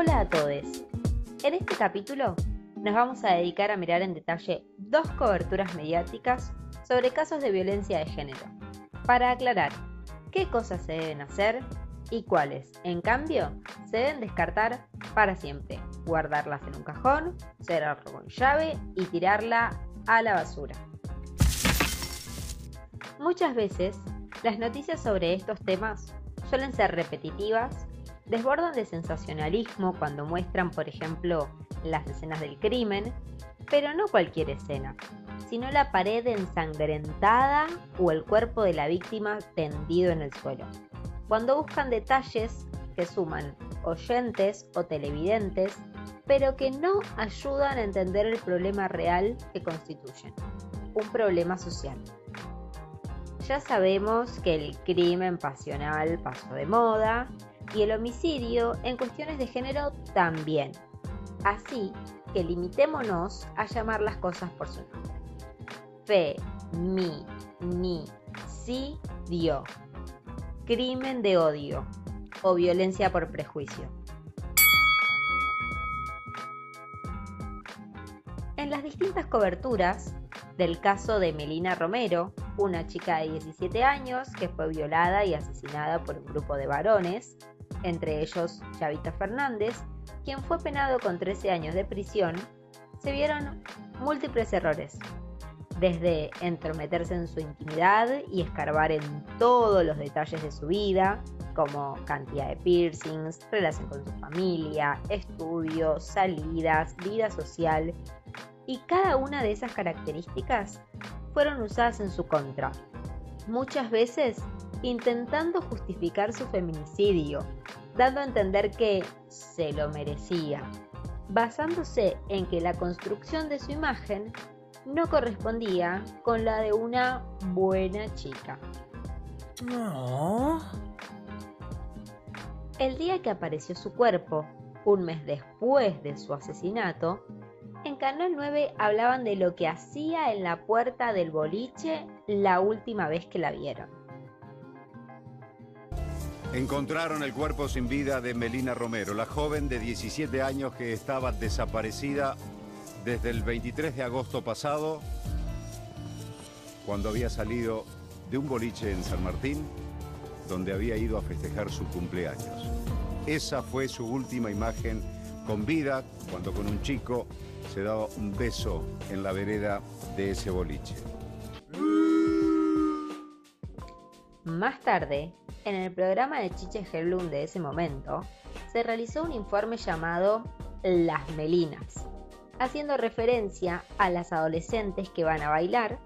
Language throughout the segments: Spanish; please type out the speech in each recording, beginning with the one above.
Hola a todos. En este capítulo nos vamos a dedicar a mirar en detalle dos coberturas mediáticas sobre casos de violencia de género, para aclarar qué cosas se deben hacer y cuáles, en cambio, se deben descartar para siempre, guardarlas en un cajón, cerrarlo con llave y tirarla a la basura. Muchas veces, las noticias sobre estos temas suelen ser repetitivas, desbordan de sensacionalismo cuando muestran, por ejemplo, las escenas del crimen, pero no cualquier escena, sino la pared ensangrentada o el cuerpo de la víctima tendido en el suelo. Cuando buscan detalles que suman oyentes o televidentes, pero que no ayudan a entender el problema real que constituyen, un problema social. Ya sabemos que el crimen pasional pasó de moda y el homicidio en cuestiones de género también. Así que limitémonos a llamar las cosas por su nombre. Fe, mi, ni, si, dio. Crimen de odio o violencia por prejuicio. En las distintas coberturas del caso de Melina Romero, una chica de 17 años que fue violada y asesinada por un grupo de varones, entre ellos Chavita Fernández, quien fue penado con 13 años de prisión, se vieron múltiples errores, desde entrometerse en su intimidad y escarbar en todos los detalles de su vida, como cantidad de piercings, relación con su familia, estudios, salidas, vida social, y cada una de esas características fueron usadas en su contra, muchas veces intentando justificar su feminicidio, dando a entender que se lo merecía, basándose en que la construcción de su imagen no correspondía con la de una buena chica. El día que apareció su cuerpo, un mes después de su asesinato, en Canal 9 hablaban de lo que hacía en la puerta del boliche la última vez que la vieron. Encontraron el cuerpo sin vida de Melina Romero, la joven de 17 años que estaba desaparecida desde el 23 de agosto pasado, cuando había salido de un boliche en San Martín, donde había ido a festejar su cumpleaños. Esa fue su última imagen con vida, cuando con un chico se daba un beso en la vereda de ese boliche. Más tarde, en el programa de Chiche Gerlund de ese momento, se realizó un informe llamado Las Melinas, haciendo referencia a las adolescentes que van a bailar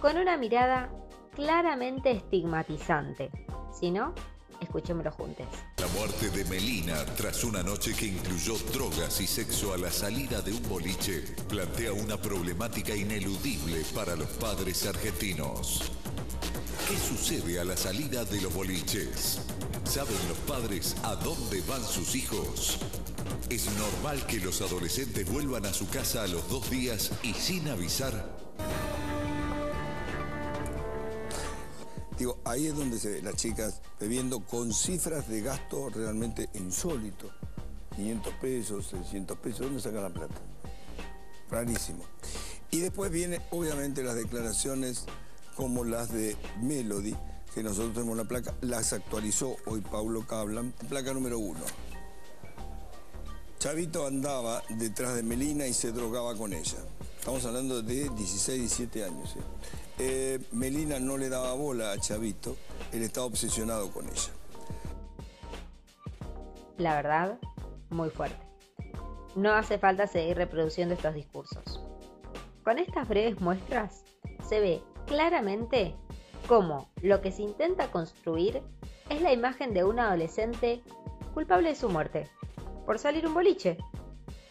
con una mirada claramente estigmatizante. Si no, escuchémoslo juntos. La muerte de Melina tras una noche que incluyó drogas y sexo a la salida de un boliche plantea una problemática ineludible para los padres argentinos. ¿Qué sucede a la salida de los boliches? ¿Saben los padres a dónde van sus hijos? ¿Es normal que los adolescentes vuelvan a su casa a los dos días y sin avisar? Digo, ahí es donde se ve las chicas bebiendo con cifras de gasto realmente insólitos. 500 pesos, 600 pesos, ¿dónde sacan la plata? Rarísimo. Y después vienen, obviamente, las declaraciones como las de Melody, que nosotros tenemos la placa, las actualizó hoy Paulo Cablan, placa número uno. Chavito andaba detrás de Melina y se drogaba con ella. Estamos hablando de 16, 17 años. ¿eh? Melina no le daba bola a Chavito, él estaba obsesionado con ella. La verdad, muy fuerte. No hace falta seguir reproduciendo estos discursos. Con estas breves muestras se ve claramente cómo lo que se intenta construir es la imagen de un adolescente culpable de su muerte, por salir un boliche,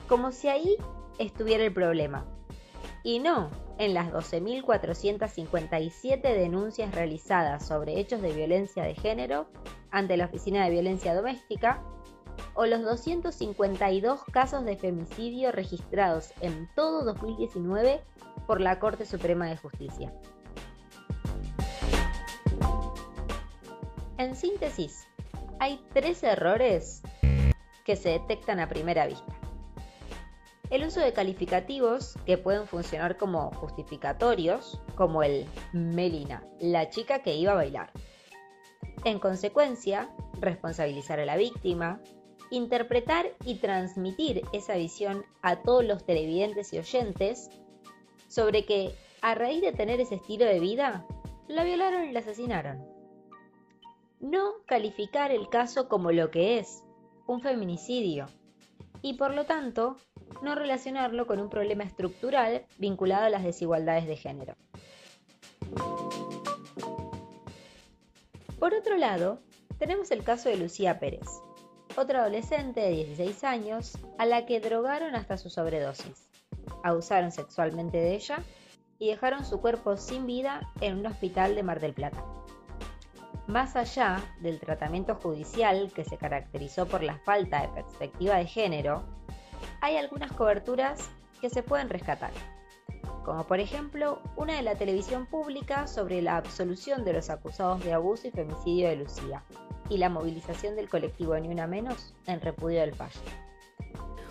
como si ahí estuviera el problema, y no en las 12.457 denuncias realizadas sobre hechos de violencia de género ante la Oficina de Violencia Doméstica o los 252 casos de femicidio registrados en todo 2019 por la Corte Suprema de Justicia. En síntesis, hay tres errores que se detectan a primera vista. El uso de calificativos que pueden funcionar como justificatorios, como el Melina, la chica que iba a bailar. En consecuencia, responsabilizar a la víctima, interpretar y transmitir esa visión a todos los televidentes y oyentes sobre que, a raíz de tener ese estilo de vida, la violaron y la asesinaron. No calificar el caso como lo que es, un feminicidio, y por lo tanto no relacionarlo con un problema estructural vinculado a las desigualdades de género. Por otro lado, tenemos el caso de Lucía Pérez, otra adolescente de 16 años a la que drogaron hasta su sobredosis, abusaron sexualmente de ella y dejaron su cuerpo sin vida en un hospital de Mar del Plata. Más allá del tratamiento judicial que se caracterizó por la falta de perspectiva de género, hay algunas coberturas que se pueden rescatar, como por ejemplo una de la televisión pública sobre la absolución de los acusados de abuso y femicidio de Lucía, y la movilización del colectivo Ni Una Menos en repudio del fallo.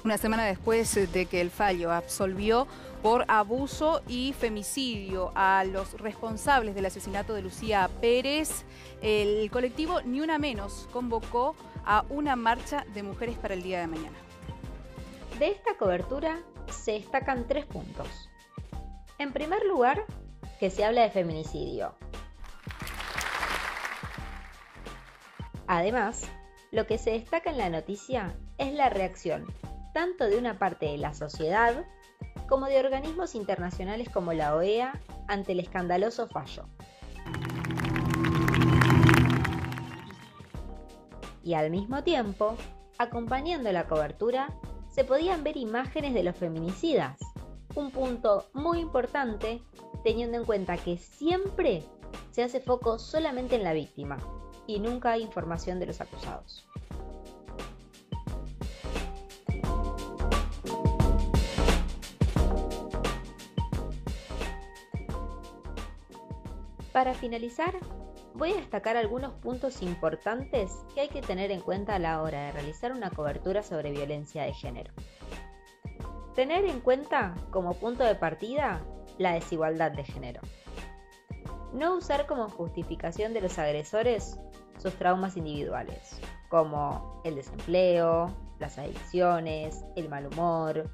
Una semana después de que el fallo absolvió por abuso y femicidio a los responsables del asesinato de Lucía Pérez, el colectivo Ni Una Menos convocó a una marcha de mujeres para el día de mañana. De esta cobertura se destacan tres puntos. En primer lugar, que se habla de feminicidio, Además, lo que se destaca en la noticia es la reacción tanto de una parte de la sociedad como de organismos internacionales como la OEA ante el escandaloso fallo. Y al mismo tiempo, acompañando la cobertura, se podían ver imágenes de los feminicidas, un punto muy importante teniendo en cuenta que siempre se hace foco solamente en la víctima, y nunca hay información de los acusados. Para finalizar, voy a destacar algunos puntos importantes que hay que tener en cuenta a la hora de realizar una cobertura sobre violencia de género. Tener en cuenta como punto de partida la desigualdad de género. No usar como justificación de los agresores sus traumas individuales, como el desempleo, las adicciones, el mal humor,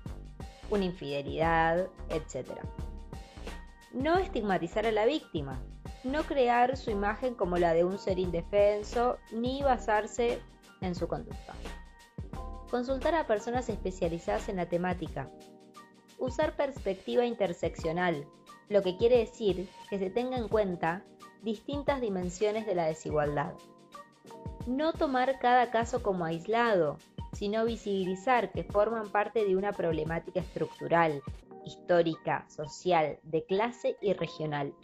una infidelidad, etc. No estigmatizar a la víctima, no crear su imagen como la de un ser indefenso, ni basarse en su conducta. Consultar a personas especializadas en la temática. Usar perspectiva interseccional, lo que quiere decir que se tenga en cuenta distintas dimensiones de la desigualdad no tomar cada caso como aislado, sino visibilizar que forman parte de una problemática estructural, histórica, social, de clase y regional.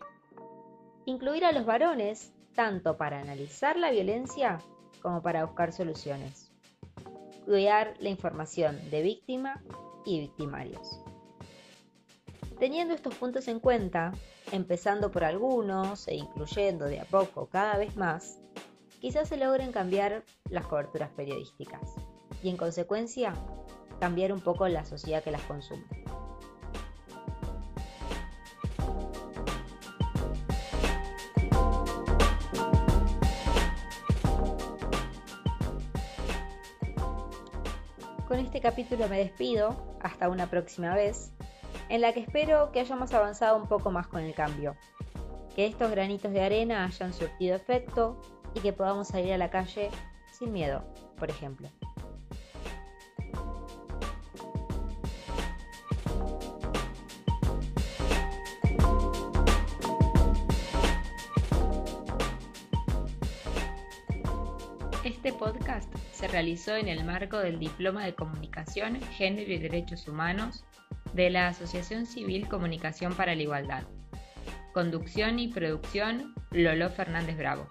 Incluir a los varones tanto para analizar la violencia como para buscar soluciones. Cuidar la información de víctima y victimarios. Teniendo estos puntos en cuenta, empezando por algunos e incluyendo de a poco cada vez más, quizás se logren cambiar las coberturas periodísticas y en consecuencia cambiar un poco la sociedad que las consume. Con este capítulo me despido, hasta una próxima vez, en la que espero que hayamos avanzado un poco más con el cambio, que estos granitos de arena hayan surtido efecto y que podamos salir a la calle sin miedo, por ejemplo. Este podcast se realizó en el marco del Diploma de Comunicación, Género y Derechos Humanos de la Asociación Civil Comunicación para la Igualdad. Conducción y producción, Lolo Fernández Bravo.